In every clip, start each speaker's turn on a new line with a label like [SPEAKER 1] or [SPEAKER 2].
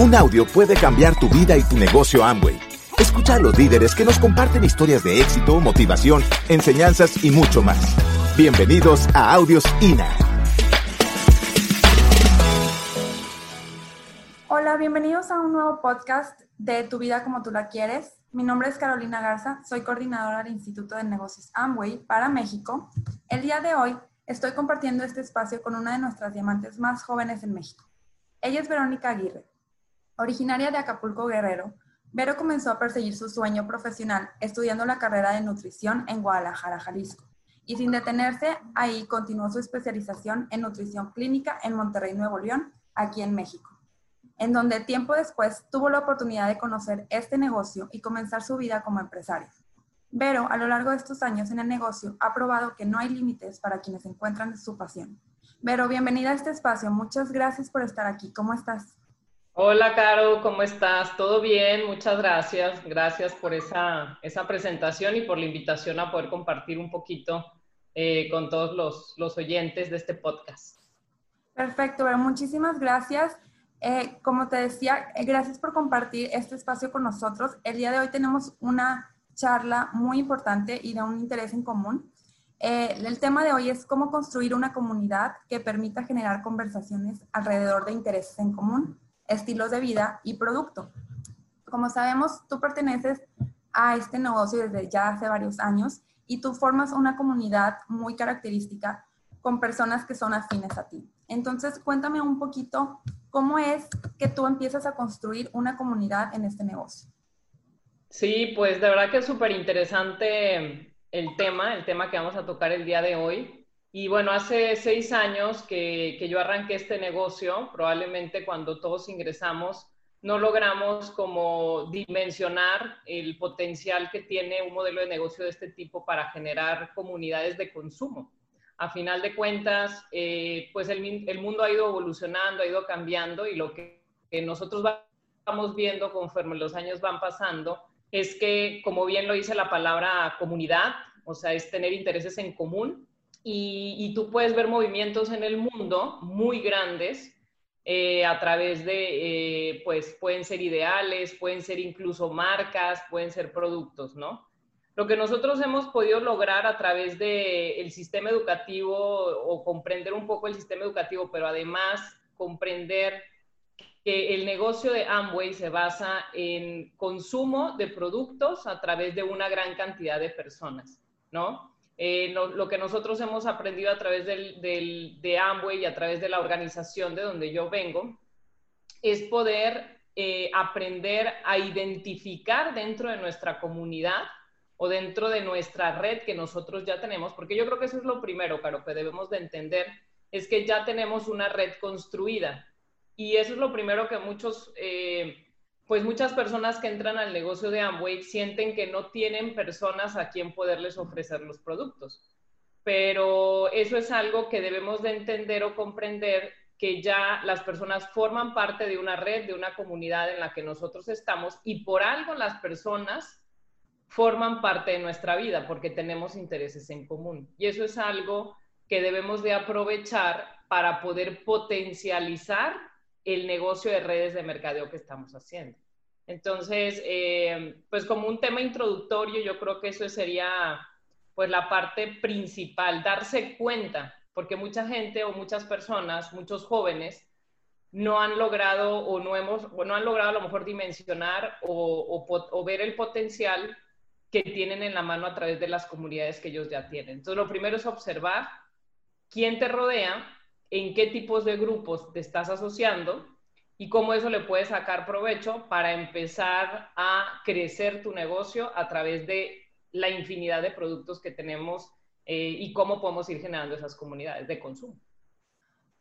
[SPEAKER 1] Un audio puede cambiar tu vida y tu negocio Amway. Escucha a los líderes que nos comparten historias de éxito, motivación, enseñanzas y mucho más. Bienvenidos a Audios INA.
[SPEAKER 2] Hola, bienvenidos a un nuevo podcast de Tu vida como tú la quieres. Mi nombre es Carolina Garza, soy coordinadora del Instituto de Negocios Amway para México. El día de hoy estoy compartiendo este espacio con una de nuestras diamantes más jóvenes en México. Ella es Verónica Aguirre. Originaria de Acapulco Guerrero, Vero comenzó a perseguir su sueño profesional estudiando la carrera de nutrición en Guadalajara, Jalisco. Y sin detenerse, ahí continuó su especialización en nutrición clínica en Monterrey, Nuevo León, aquí en México, en donde tiempo después tuvo la oportunidad de conocer este negocio y comenzar su vida como empresaria. Vero, a lo largo de estos años en el negocio, ha probado que no hay límites para quienes encuentran su pasión. Vero, bienvenida a este espacio. Muchas gracias por estar aquí. ¿Cómo estás?
[SPEAKER 3] Hola, Caro, ¿cómo estás? ¿Todo bien? Muchas gracias. Gracias por esa, esa presentación y por la invitación a poder compartir un poquito eh, con todos los, los, oyentes de este podcast.
[SPEAKER 2] Perfecto, bueno, muchísimas gracias. Eh, como te decía, eh, gracias por compartir este espacio con nosotros. El día de hoy tenemos una charla muy importante y de un interés en común. el tema de hoy es cómo construir una comunidad que permita generar conversaciones alrededor de intereses en común estilos de vida y producto. Como sabemos, tú perteneces a este negocio desde ya hace varios años y tú formas una comunidad muy característica con personas que son afines a ti. Entonces, cuéntame un poquito cómo es que tú empiezas a construir una comunidad en este negocio.
[SPEAKER 3] Sí, pues de verdad que es súper interesante el tema, el tema que vamos a tocar el día de hoy. Y bueno, hace seis años que, yo arranqué este negocio, probablemente cuando todos ingresamos, no logramos como dimensionar el potencial que tiene un modelo de negocio de este tipo para generar comunidades de consumo. A final de cuentas, eh, pues el, el, mundo ha ido evolucionando, ha ido cambiando y lo que, que nosotros vamos viendo conforme los años van pasando es que, como bien lo dice la palabra comunidad, o sea, es tener intereses en común, y, tú puedes ver movimientos en el mundo muy grandes eh, a través de, eh, pues pueden ser ideales, pueden ser incluso marcas, pueden ser productos, ¿no? Lo que nosotros hemos podido lograr a través del sistema educativo o comprender un poco el sistema educativo, pero además comprender que el negocio de Amway se basa en consumo de productos a través de una gran cantidad de personas, ¿no? Eh, lo, que nosotros hemos aprendido a través del, de Amway y a través de la organización de donde yo vengo, es poder eh, aprender a identificar dentro de nuestra comunidad o dentro de nuestra red que nosotros ya tenemos, porque yo creo que eso es lo primero, claro, que debemos de entender, es que ya tenemos una red construida. Y eso es lo primero que muchos... Eh, pues muchas personas que entran al negocio de Amway sienten que no tienen personas a quien poderles ofrecer los productos. Pero eso es algo que debemos de entender o comprender que ya las personas forman parte de una red, de una comunidad en la que nosotros estamos y por algo las personas forman parte de nuestra vida porque tenemos intereses en común. Y eso es algo que debemos de aprovechar para poder potencializar el negocio de redes de mercadeo que estamos haciendo. Entonces, eh, pues como un tema introductorio, yo creo que eso sería pues la parte principal, darse cuenta, porque mucha gente o muchas personas, muchos jóvenes, no han logrado o no, hemos, o no han logrado a lo mejor dimensionar o, o ver el potencial que tienen en la mano a través de las comunidades que ellos ya tienen. Entonces, lo primero es observar quién te rodea, en qué tipos de grupos te estás asociando y cómo eso le puede sacar provecho para empezar a crecer tu negocio a través de la infinidad de productos que tenemos eh, y cómo podemos ir generando esas comunidades de consumo.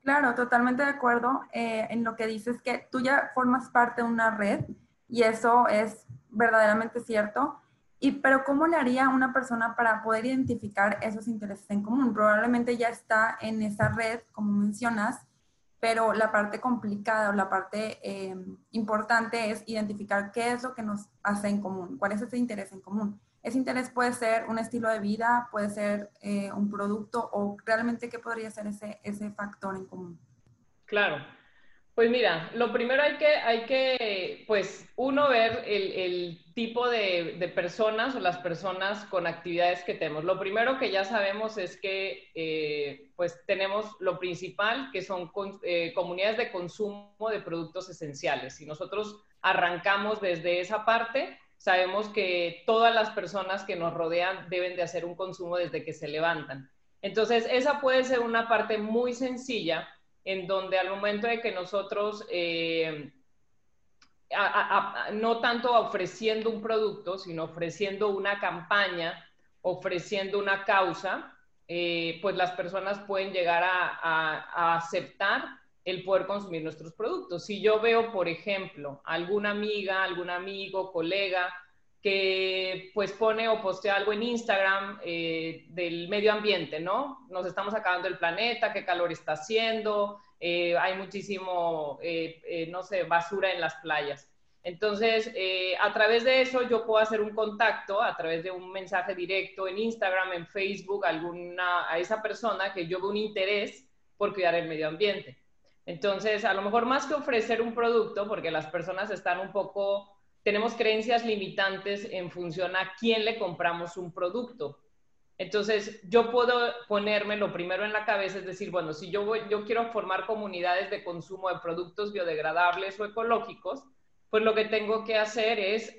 [SPEAKER 2] Claro, totalmente de acuerdo eh, en lo que dices, que tú ya formas parte de una red y eso es verdaderamente cierto. Y, pero ¿cómo le haría una persona para poder identificar esos intereses en común? Probablemente ya está en esa red, como mencionas, pero la parte complicada o la parte eh, importante es identificar qué es lo que nos hace en común, cuál es ese interés en común. Ese interés puede ser un estilo de vida, puede ser eh, un producto o realmente qué podría ser ese, ese factor en común.
[SPEAKER 3] Claro. Pues mira, lo primero hay que, hay que pues, uno, ver el, tipo de, personas o las personas con actividades que tenemos. Lo primero que ya sabemos es que, eh, pues, tenemos lo principal, que son eh, comunidades de consumo de productos esenciales. Si nosotros arrancamos desde esa parte, sabemos que todas las personas que nos rodean deben de hacer un consumo desde que se levantan. Entonces, esa puede ser una parte muy sencilla en donde al momento de que nosotros, eh, no tanto ofreciendo un producto, sino ofreciendo una campaña, ofreciendo una causa, eh, pues las personas pueden llegar a, aceptar el poder consumir nuestros productos. Si yo veo, por ejemplo, alguna amiga, algún amigo, colega, que pues pone o postea algo en Instagram eh, del medio ambiente, ¿no? Nos estamos acabando el planeta, qué calor está haciendo, eh, hay muchísimo, eh, no sé, basura en las playas. Entonces, a través de eso yo puedo hacer un contacto a través de un mensaje directo en Instagram, en Facebook, alguna, a esa persona que yo veo un interés por cuidar el medio ambiente. Entonces, a lo mejor más que ofrecer un producto, porque las personas están un poco tenemos creencias limitantes en función a quién le compramos un producto. Entonces, yo puedo ponerme lo primero en la cabeza, es decir, bueno, si yo, voy, yo quiero formar comunidades de consumo de productos biodegradables o ecológicos, pues lo que tengo que hacer es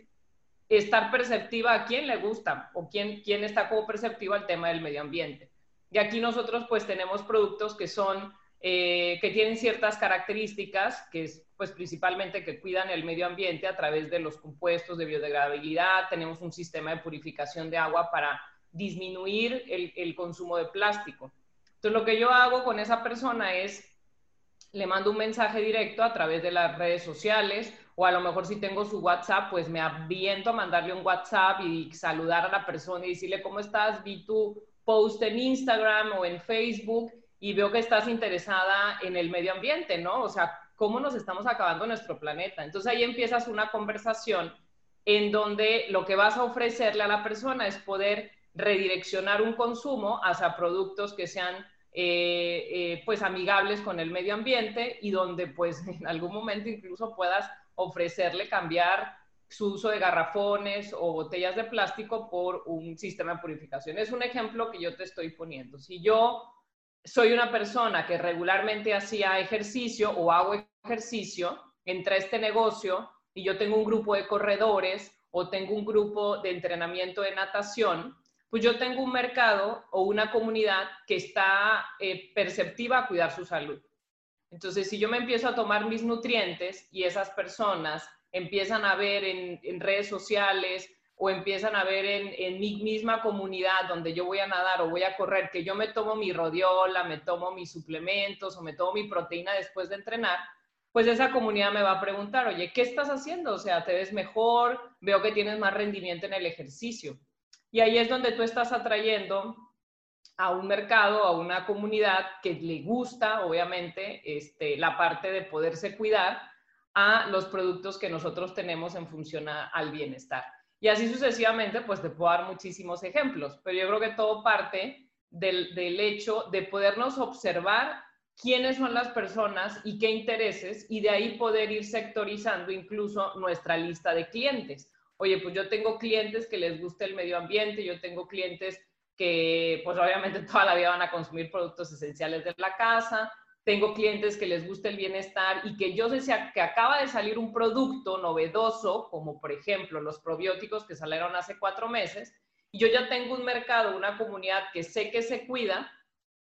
[SPEAKER 3] estar perceptiva a quién le gusta o quién, quién está como perceptiva al tema del medio ambiente. Y aquí nosotros pues tenemos productos que son, eh, que tienen ciertas características, que es pues principalmente que cuidan el medio ambiente a través de los compuestos de biodegradabilidad. Tenemos un sistema de purificación de agua para disminuir el, consumo de plástico. Entonces, lo que yo hago con esa persona es, le mando un mensaje directo a través de las redes sociales o a lo mejor si tengo su WhatsApp, pues me aviento a mandarle un WhatsApp y saludar a la persona y decirle, ¿cómo estás? Vi tu post en Instagram o en Facebook y veo que estás interesada en el medio ambiente, ¿no? O sea, cómo nos estamos acabando nuestro planeta. Entonces ahí empiezas una conversación en donde lo que vas a ofrecerle a la persona es poder redireccionar un consumo hacia productos que sean eh, eh, pues amigables con el medio ambiente y donde pues en algún momento incluso puedas ofrecerle cambiar su uso de garrafones o botellas de plástico por un sistema de purificación. Es un ejemplo que yo te estoy poniendo. Si yo soy una persona que regularmente hacía ejercicio o hago ejercicio, entra a este negocio y yo tengo un grupo de corredores o tengo un grupo de entrenamiento de natación, pues yo tengo un mercado o una comunidad que está eh, perceptiva a cuidar su salud. Entonces, si yo me empiezo a tomar mis nutrientes y esas personas empiezan a ver en redes sociales o empiezan a ver en, mi misma comunidad donde yo voy a nadar o voy a correr, que yo me tomo mi rodiola, me tomo mis suplementos o me tomo mi proteína después de entrenar, pues esa comunidad me va a preguntar, oye, ¿qué estás haciendo? O sea, ¿te ves mejor? Veo que tienes más rendimiento en el ejercicio. Y ahí es donde tú estás atrayendo a un mercado, a una comunidad que le gusta, obviamente, este, la parte de poderse cuidar a los productos que nosotros tenemos en función al bienestar. Y así sucesivamente, pues te puedo dar muchísimos ejemplos, pero yo creo que todo parte del, del hecho de podernos observar quiénes son las personas y qué intereses y de ahí poder ir sectorizando incluso nuestra lista de clientes. Oye, pues yo tengo clientes que les gusta el medio ambiente, yo tengo clientes que pues obviamente toda la vida van a consumir productos esenciales de la casa, tengo clientes que les gusta el bienestar y que yo sé que acaba de salir un producto novedoso, como por ejemplo los probióticos que salieron hace cuatro meses, y yo ya tengo un mercado, una comunidad que sé que se cuida,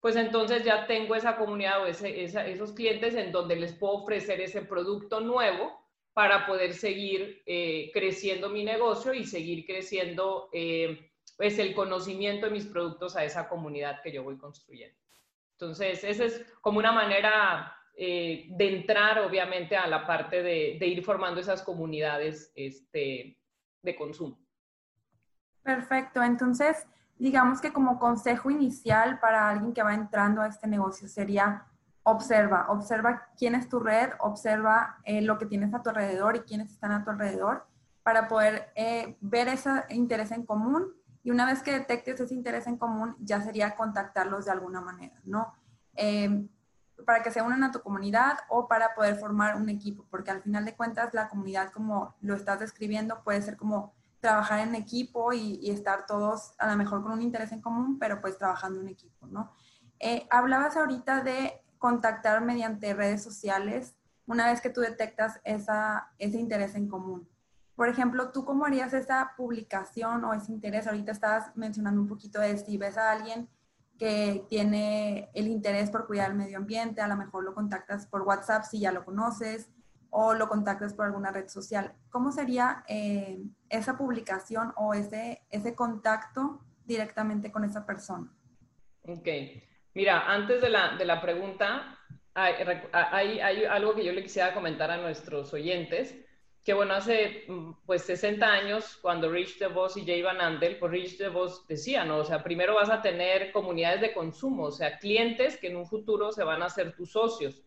[SPEAKER 3] pues entonces ya tengo esa comunidad o esos clientes en donde les puedo ofrecer ese producto nuevo para poder seguir eh, creciendo mi negocio y seguir creciendo eh, pues el conocimiento de mis productos a esa comunidad que yo voy construyendo. Entonces, esa es como una manera eh, de entrar, obviamente, a la parte de, ir formando esas comunidades este, de consumo.
[SPEAKER 2] Perfecto. Entonces, digamos que como consejo inicial para alguien que va entrando a este negocio sería observa, observa quién es tu red, observa eh, lo que tienes a tu alrededor y quiénes están a tu alrededor para poder eh, ver ese interés en común y una vez que detectes ese interés en común, ya sería contactarlos de alguna manera, ¿no? Eh, para que se unan a tu comunidad o para poder formar un equipo, porque al final de cuentas la comunidad, como lo estás describiendo, puede ser como trabajar en equipo y, estar todos a lo mejor con un interés en común, pero pues trabajando en equipo, ¿no? Eh, hablabas ahorita de contactar mediante redes sociales una vez que tú detectas esa, ese interés en común. Por ejemplo, ¿tú cómo harías esa publicación o ese interés? Ahorita estabas mencionando un poquito de si ves a alguien que tiene el interés por cuidar el medio ambiente, a lo mejor lo contactas por WhatsApp si ya lo conoces o lo contactas por alguna red social. ¿Cómo sería eh, esa publicación o ese, ese contacto directamente con esa persona?
[SPEAKER 3] Ok. Mira, antes de la, de la pregunta, hay, hay, hay, algo que yo le quisiera comentar a nuestros oyentes que bueno, hace mm, pues 60 años, cuando Rich DeVos y Jay Van Andel, pues Rich DeVos decía, ¿no? O sea, primero vas a tener comunidades de consumo, o sea, clientes que en un futuro se van a hacer tus socios.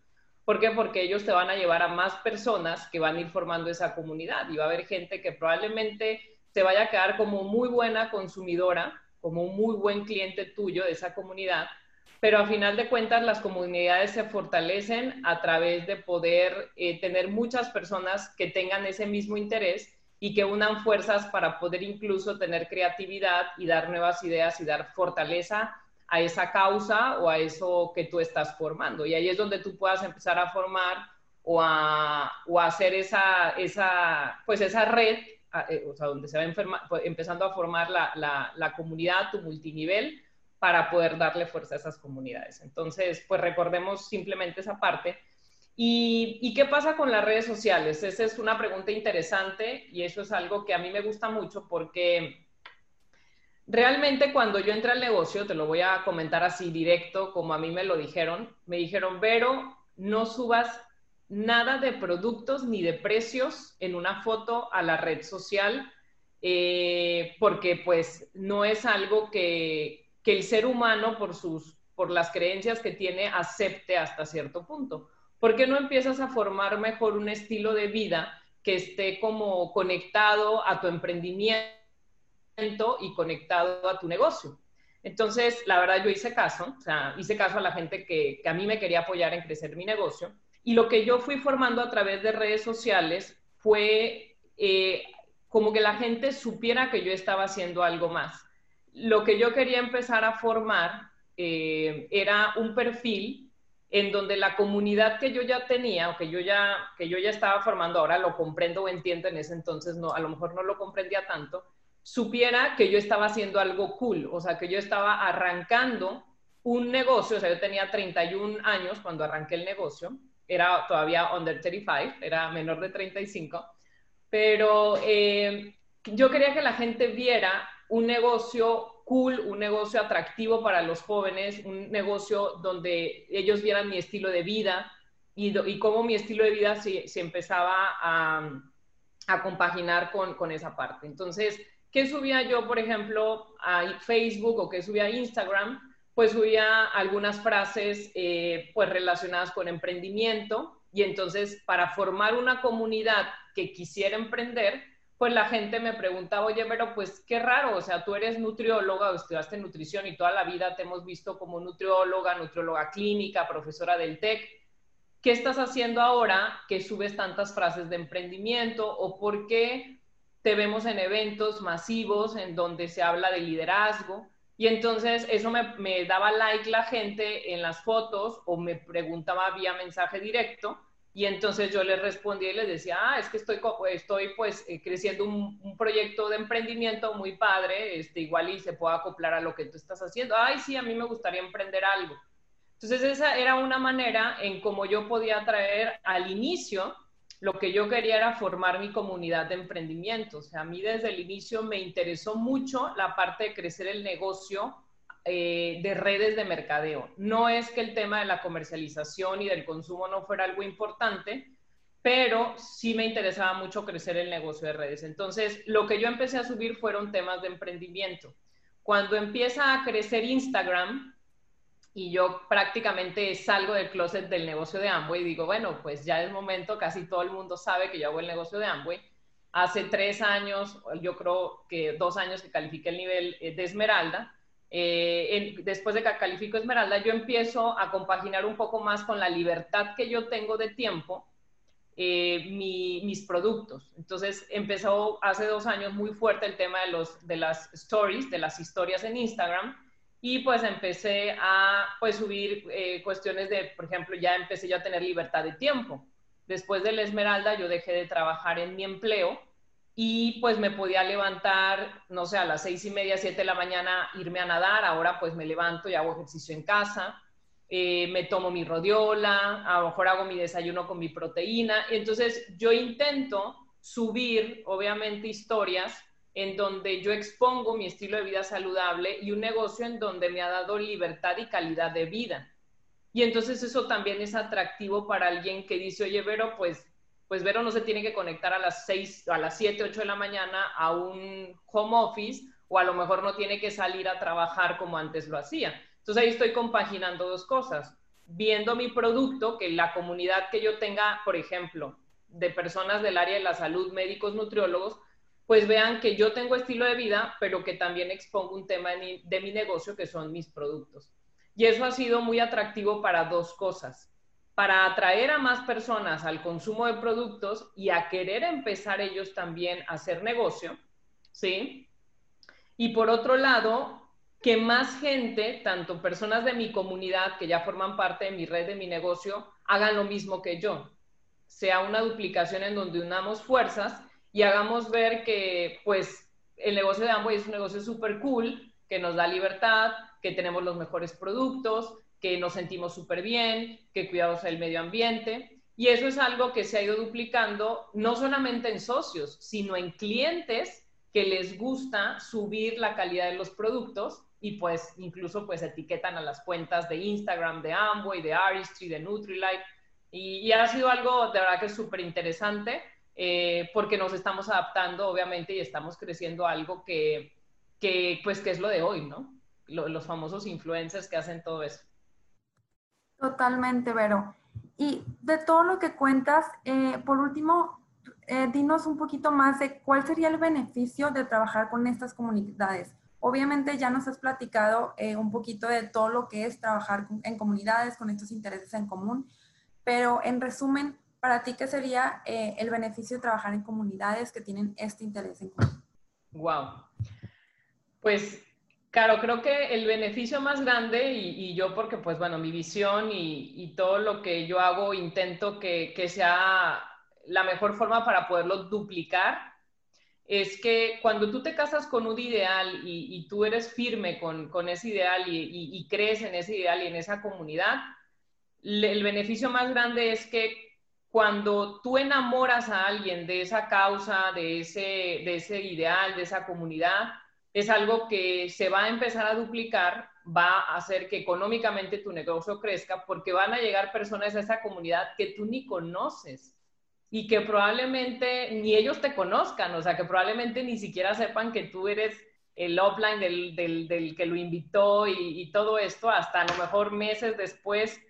[SPEAKER 3] ¿Por qué? Porque ellos te van a llevar a más personas que van a ir formando esa comunidad y va a haber gente que probablemente se vaya a quedar como muy buena consumidora, como un muy buen cliente tuyo de esa comunidad, pero a final de cuentas las comunidades se fortalecen a través de poder eh, tener muchas personas que tengan ese mismo interés y que unan fuerzas para poder incluso tener creatividad y dar nuevas ideas y dar fortaleza a esa causa o a eso que tú estás formando. Y ahí es donde tú puedas empezar a formar o a, o hacer esa, esa, pues esa red, eh, o sea, donde se va pues, empezando a formar la, la, la comunidad, tu multinivel, para poder darle fuerza a esas comunidades. Entonces, pues recordemos simplemente esa parte. ¿Y, qué pasa con las redes sociales? Esa es una pregunta interesante y eso es algo que a mí me gusta mucho porque realmente cuando yo entré al negocio, te lo voy a comentar así directo, como a mí me lo dijeron, me dijeron, Vero, no subas nada de productos ni de precios en una foto a la red social eh, porque pues no es algo que, que el ser humano, por, sus, por las creencias que tiene, acepte hasta cierto punto. ¿Por qué no empiezas a formar mejor un estilo de vida que esté como conectado a tu emprendimiento y conectado a tu negocio? Entonces, la verdad, yo hice caso, o sea, hice caso a la gente que, a mí me quería apoyar en crecer mi negocio. Y lo que yo fui formando a través de redes sociales fue eh, como que la gente supiera que yo estaba haciendo algo más lo que yo quería empezar a formar eh, era un perfil en donde la comunidad que yo ya tenía o que yo ya, que yo ya estaba formando, ahora lo comprendo o entiendo, en ese entonces no, a lo mejor no lo comprendía tanto, supiera que yo estaba haciendo algo cool, o sea, que yo estaba arrancando un negocio, o sea, yo tenía 31 años cuando arranqué el negocio, era todavía under 35, era menor de 35, pero eh, yo quería que la gente viera un negocio cool, un negocio atractivo para los jóvenes, un negocio donde ellos vieran mi estilo de vida y, y cómo mi estilo de vida se, empezaba a, compaginar con, con, esa parte. Entonces, ¿qué subía yo, por ejemplo, a Facebook o qué subía a Instagram? Pues subía algunas frases eh, pues relacionadas con emprendimiento y entonces para formar una comunidad que quisiera emprender, pues la gente me preguntaba, oye, pero pues qué raro, o sea, tú eres nutrióloga o estudiaste nutrición y toda la vida te hemos visto como nutrióloga, nutrióloga clínica, profesora del TEC. ¿Qué estás haciendo ahora que subes tantas frases de emprendimiento o por qué te vemos en eventos masivos en donde se habla de liderazgo? Y entonces eso me, me daba like la gente en las fotos o me preguntaba vía mensaje directo y entonces yo les respondí y les decía, ah, es que estoy, estoy pues eh, creciendo un, proyecto de emprendimiento muy padre, este, igual y se puede acoplar a lo que tú estás haciendo. Ay, sí, a mí me gustaría emprender algo. Entonces esa era una manera en cómo yo podía traer al inicio, lo que yo quería era formar mi comunidad de emprendimiento. O sea, a mí desde el inicio me interesó mucho la parte de crecer el negocio eh, de redes de mercadeo. No es que el tema de la comercialización y del consumo no fuera algo importante, pero sí me interesaba mucho crecer el negocio de redes. Entonces, lo que yo empecé a subir fueron temas de emprendimiento. Cuando empieza a crecer Instagram y yo prácticamente salgo del closet del negocio de Amway, digo, bueno, pues ya es momento, casi todo el mundo sabe que yo hago el negocio de Amway. Hace tres años, yo creo que dos años que califiqué el nivel eh, de Esmeralda, eh, después de que califico Esmeralda, yo empiezo a compaginar un poco más con la libertad que yo tengo de tiempo eh, mis productos. Entonces empezó hace dos años muy fuerte el tema de, los, de las stories, de las historias en Instagram. Y pues empecé a pues, subir eh, cuestiones de, por ejemplo, ya empecé yo a tener libertad de tiempo. Después de la Esmeralda yo dejé de trabajar en mi empleo y pues me podía levantar, no sé, a las seis y media, siete de la mañana, irme a nadar. Ahora pues me levanto y hago ejercicio en casa eh, me tomo mi rodiola, a lo mejor hago mi desayuno con mi proteína. Entonces yo intento subir, obviamente, historias en donde yo expongo mi estilo de vida saludable y un negocio en donde me ha dado libertad y calidad de vida. Y entonces eso también es atractivo para alguien que dice, oye, Vero, pues, pues Vero no se tiene que conectar a las 6, a las 7, 8 de la mañana a un home office o a lo mejor no tiene que salir a trabajar como antes lo hacía. Entonces ahí estoy compaginando dos cosas, viendo mi producto, que la comunidad que yo tenga, por ejemplo, de personas del área de la salud, médicos, nutriólogos, pues vean que yo tengo estilo de vida, pero que también expongo un tema de mi, de mi negocio que son mis productos. Y eso ha sido muy atractivo para dos cosas. Para atraer a más personas al consumo de productos y a querer empezar ellos también a hacer negocio, ¿sí? Y por otro lado, que más gente, tanto personas de mi comunidad que ya forman parte de mi red, de mi negocio, hagan lo mismo que yo. Sea una duplicación en donde unamos fuerzas y hagamos ver que, pues, el negocio de Amway es un negocio súper cool, que nos da libertad, que tenemos los mejores productos, que nos sentimos súper bien, que cuidamos el medio ambiente. Y eso es algo que se ha ido duplicando no solamente en socios, sino en clientes que les gusta subir la calidad de los productos y pues incluso pues etiquetan a las cuentas de Instagram, de Amway, de Aristry, de Nutrilite y, ha sido algo de verdad que es súper interesante eh, porque nos estamos adaptando obviamente y estamos creciendo algo que, que pues que es lo de hoy, ¿no? los famosos influencers que hacen todo eso.
[SPEAKER 2] Totalmente, Vero. Y de todo lo que cuentas, eh, por último, eh, dinos un poquito más de cuál sería el beneficio de trabajar con estas comunidades. Obviamente ya nos has platicado eh, un poquito de todo lo que es trabajar en comunidades con estos intereses en común, pero en resumen, para ti, ¿qué sería eh, el beneficio de trabajar en comunidades que tienen este interés en común?
[SPEAKER 3] Wow. Pues, claro, creo que el beneficio más grande, y, yo porque, pues, bueno, mi visión y, todo lo que yo hago, intento que, sea la mejor forma para poderlo duplicar es que cuando tú te casas con un ideal y, tú eres firme con, ese ideal y, crees en ese ideal y en esa comunidad, el beneficio más grande es que cuando tú enamoras a alguien de esa causa, de ese, de ese ideal, de esa comunidad, es algo que se va a empezar a duplicar, va a hacer que económicamente tu negocio crezca porque van a llegar personas a esa comunidad que tú ni conoces y que probablemente ni ellos te conozcan, o sea, que probablemente ni siquiera sepan que tú eres el offline del, del, del que lo invitó y, todo esto, hasta a lo mejor meses después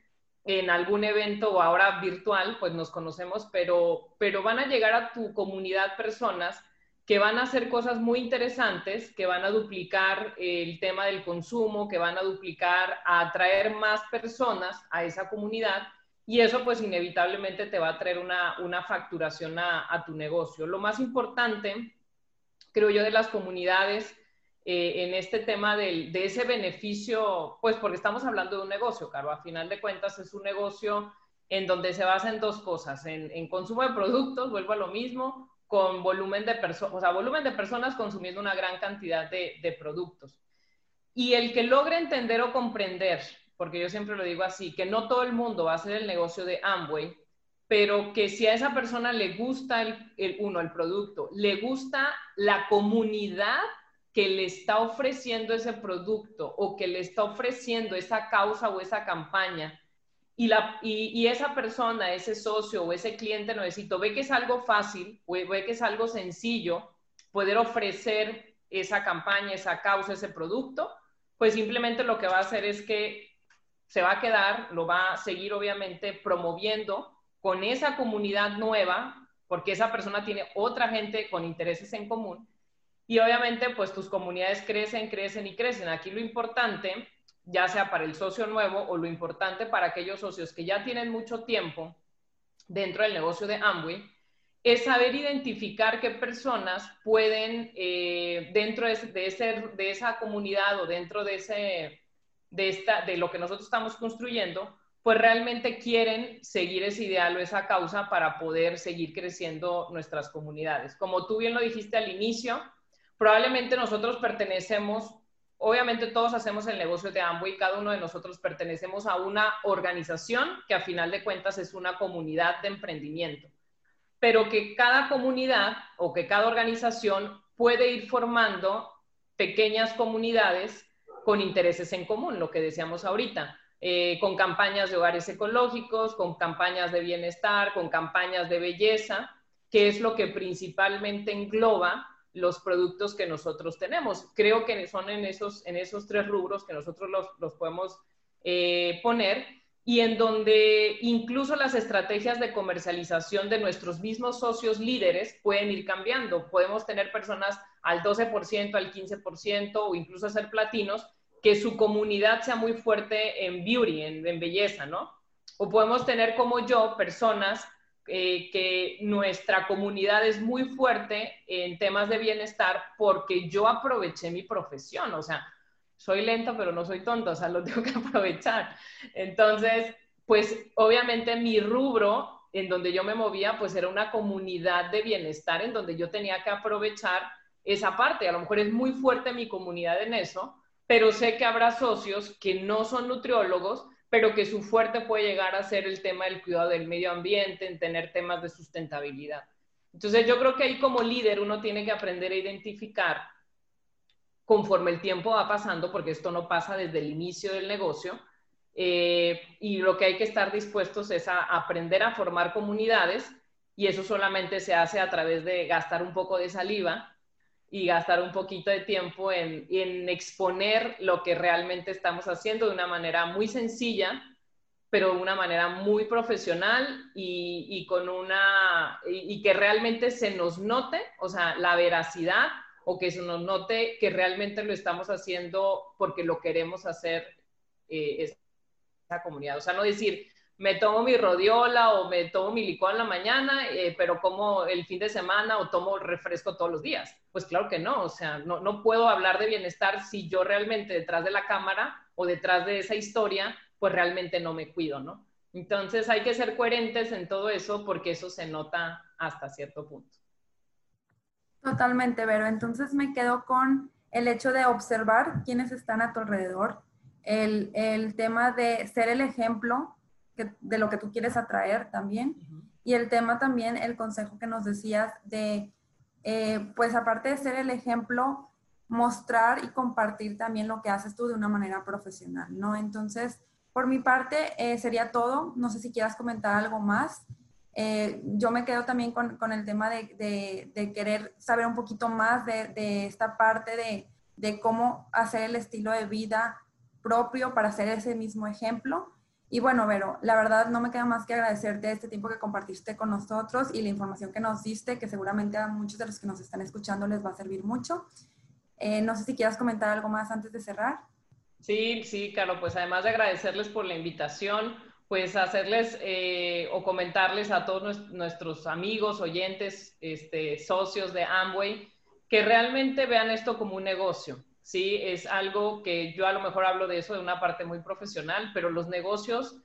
[SPEAKER 3] en algún evento o ahora virtual, pues nos conocemos, pero, pero van a llegar a tu comunidad personas que van a hacer cosas muy interesantes, que van a duplicar el tema del consumo, que van a duplicar, a atraer más personas a esa comunidad y eso pues inevitablemente te va a traer una, una facturación a, tu negocio. Lo más importante, creo yo, de las comunidades eh, en este tema de ese beneficio, pues porque estamos hablando de un negocio, Caro, a final de cuentas es un negocio en donde se basa en dos cosas, en, consumo de productos, vuelvo a lo mismo, con volumen de personas, o sea, volumen de personas consumiendo una gran cantidad de, productos. Y el que logre entender o comprender porque yo siempre lo digo así, que no todo el mundo va a hacer el negocio de Amway, pero que si a esa persona le gusta el, uno, el producto, le gusta la comunidad que le está ofreciendo ese producto o que le está ofreciendo esa causa o esa campaña, y, la, y, esa persona, ese socio o ese cliente necesito, ve que es algo fácil, ve que es algo sencillo poder ofrecer esa campaña, esa causa, ese producto, pues simplemente lo que va a hacer es que se va a quedar, lo va a seguir obviamente promoviendo con esa comunidad nueva, porque esa persona tiene otra gente con intereses en común. y obviamente pues tus comunidades crecen, crecen y crecen. Aquí lo importante, ya sea para el socio nuevo o lo importante para aquellos socios que ya tienen mucho tiempo dentro del negocio de Amway, es saber identificar qué personas pueden, eh, dentro de, de, esa comunidad o dentro de, ese, de, esta, de lo que nosotros estamos construyendo, pues realmente quieren seguir ese ideal o esa causa para poder seguir creciendo nuestras comunidades. Como tú bien lo dijiste al inicio, probablemente nosotros pertenecemos, obviamente todos hacemos el negocio de Amway, cada uno de nosotros pertenecemos a una organización que a final de cuentas es una comunidad de emprendimiento, pero que cada comunidad o que cada organización puede ir formando pequeñas comunidades con intereses en común, lo que decíamos ahorita eh, con campañas de hogares ecológicos, con campañas de bienestar, con campañas de belleza, que es lo que principalmente engloba los productos que nosotros tenemos. Creo que son en esos, en esos tres rubros que nosotros los, los podemos eh, poner y en donde incluso las estrategias de comercialización de nuestros mismos socios líderes pueden ir cambiando. Podemos tener personas al 12%, al 15% o incluso ser platinos que su comunidad sea muy fuerte en beauty, en, belleza, ¿no? O podemos tener como yo personas eh, que nuestra comunidad es muy fuerte en temas de bienestar porque yo aproveché mi profesión, o sea, soy lenta pero no soy tonta, o sea, lo tengo que aprovechar. Entonces, pues obviamente mi rubro en donde yo me movía, pues era una comunidad de bienestar en donde yo tenía que aprovechar esa parte. A lo mejor es muy fuerte mi comunidad en eso, pero sé que habrá socios que no son nutriólogos, pero que su fuerte puede llegar a ser el tema del cuidado del medio ambiente, en tener temas de sustentabilidad. Entonces yo creo que ahí como líder uno tiene que aprender a identificar conforme el tiempo va pasando, porque esto no pasa desde el inicio del negocio, eh, y lo que hay que estar dispuestos es a aprender a formar comunidades, y eso solamente se hace a través de gastar un poco de saliva y gastar un poquito de tiempo en, exponer lo que realmente estamos haciendo de una manera muy sencilla, pero de una manera muy profesional y, con una, y, que realmente se nos note, o sea, la veracidad o que se nos note que realmente lo estamos haciendo porque lo queremos hacer eh, comunidad. O sea, no decir, me tomo mi rodiola o me tomo mi licor en la mañana, eh, pero como el fin de semana o tomo refresco todos los días. Pues claro que no, o sea, no, no puedo hablar de bienestar si yo realmente detrás de la cámara o detrás de esa historia, pues realmente no me cuido, ¿no? Entonces hay que ser coherentes en todo eso porque eso se nota hasta cierto punto.
[SPEAKER 2] Totalmente, Vero. Entonces me quedo con el hecho de observar quiénes están a tu alrededor, el, el tema de ser el ejemplo de lo que tú quieres atraer también. Y el tema también, el consejo que nos decías de, eh, pues aparte de ser el ejemplo, mostrar y compartir también lo que haces tú de una manera profesional, ¿no? Entonces, por mi parte, eh, sería todo. No sé si quieras comentar algo más. Eh, yo me quedo también con, con el tema de, de, de, querer saber un poquito más de, de esta parte de, de cómo hacer el estilo de vida propio para ser ese mismo ejemplo y bueno, Vero, la verdad no me queda más que agradecerte este tiempo que compartiste con nosotros y la información que nos diste, que seguramente a muchos de los que nos están escuchando les va a servir mucho. Eh, no sé si quieras comentar algo más antes de cerrar.
[SPEAKER 3] Sí, sí, claro, pues además de agradecerles por la invitación, pues hacerles eh, o comentarles a todos nuestros amigos, oyentes, este, socios de Amway, que realmente vean esto como un negocio, ¿sí? Es algo que yo a lo mejor hablo de eso de una parte muy profesional, pero los negocios,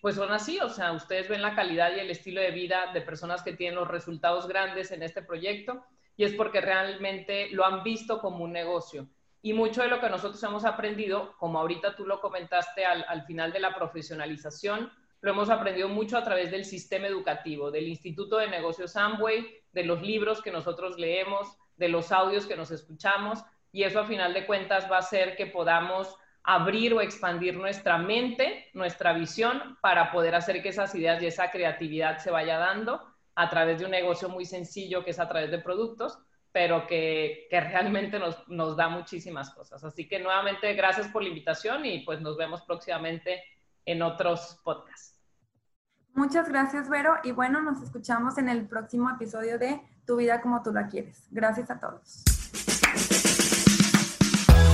[SPEAKER 3] pues son así, o sea, ustedes ven la calidad y el estilo de vida de personas que tienen los resultados grandes en este proyecto y es porque realmente lo han visto como un negocio. Y mucho de lo que nosotros hemos aprendido, como ahorita tú lo comentaste al, al final de la profesionalización, lo hemos aprendido mucho a través del sistema educativo, del Instituto de Negocios Amway, de los libros que nosotros leemos, de los audios que nos escuchamos, y eso a final de cuentas va a hacer que podamos abrir o expandir nuestra mente, nuestra visión, para poder hacer que esas ideas y esa creatividad se vaya dando a través de un negocio muy sencillo que es a través de productos, pero que, que realmente nos, nos da muchísimas cosas. Así que nuevamente gracias por la invitación y pues nos vemos próximamente en otros podcasts.
[SPEAKER 2] Muchas gracias, Vero. Y bueno, nos escuchamos en el próximo episodio de Tu vida como tú la quieres. Gracias a todos.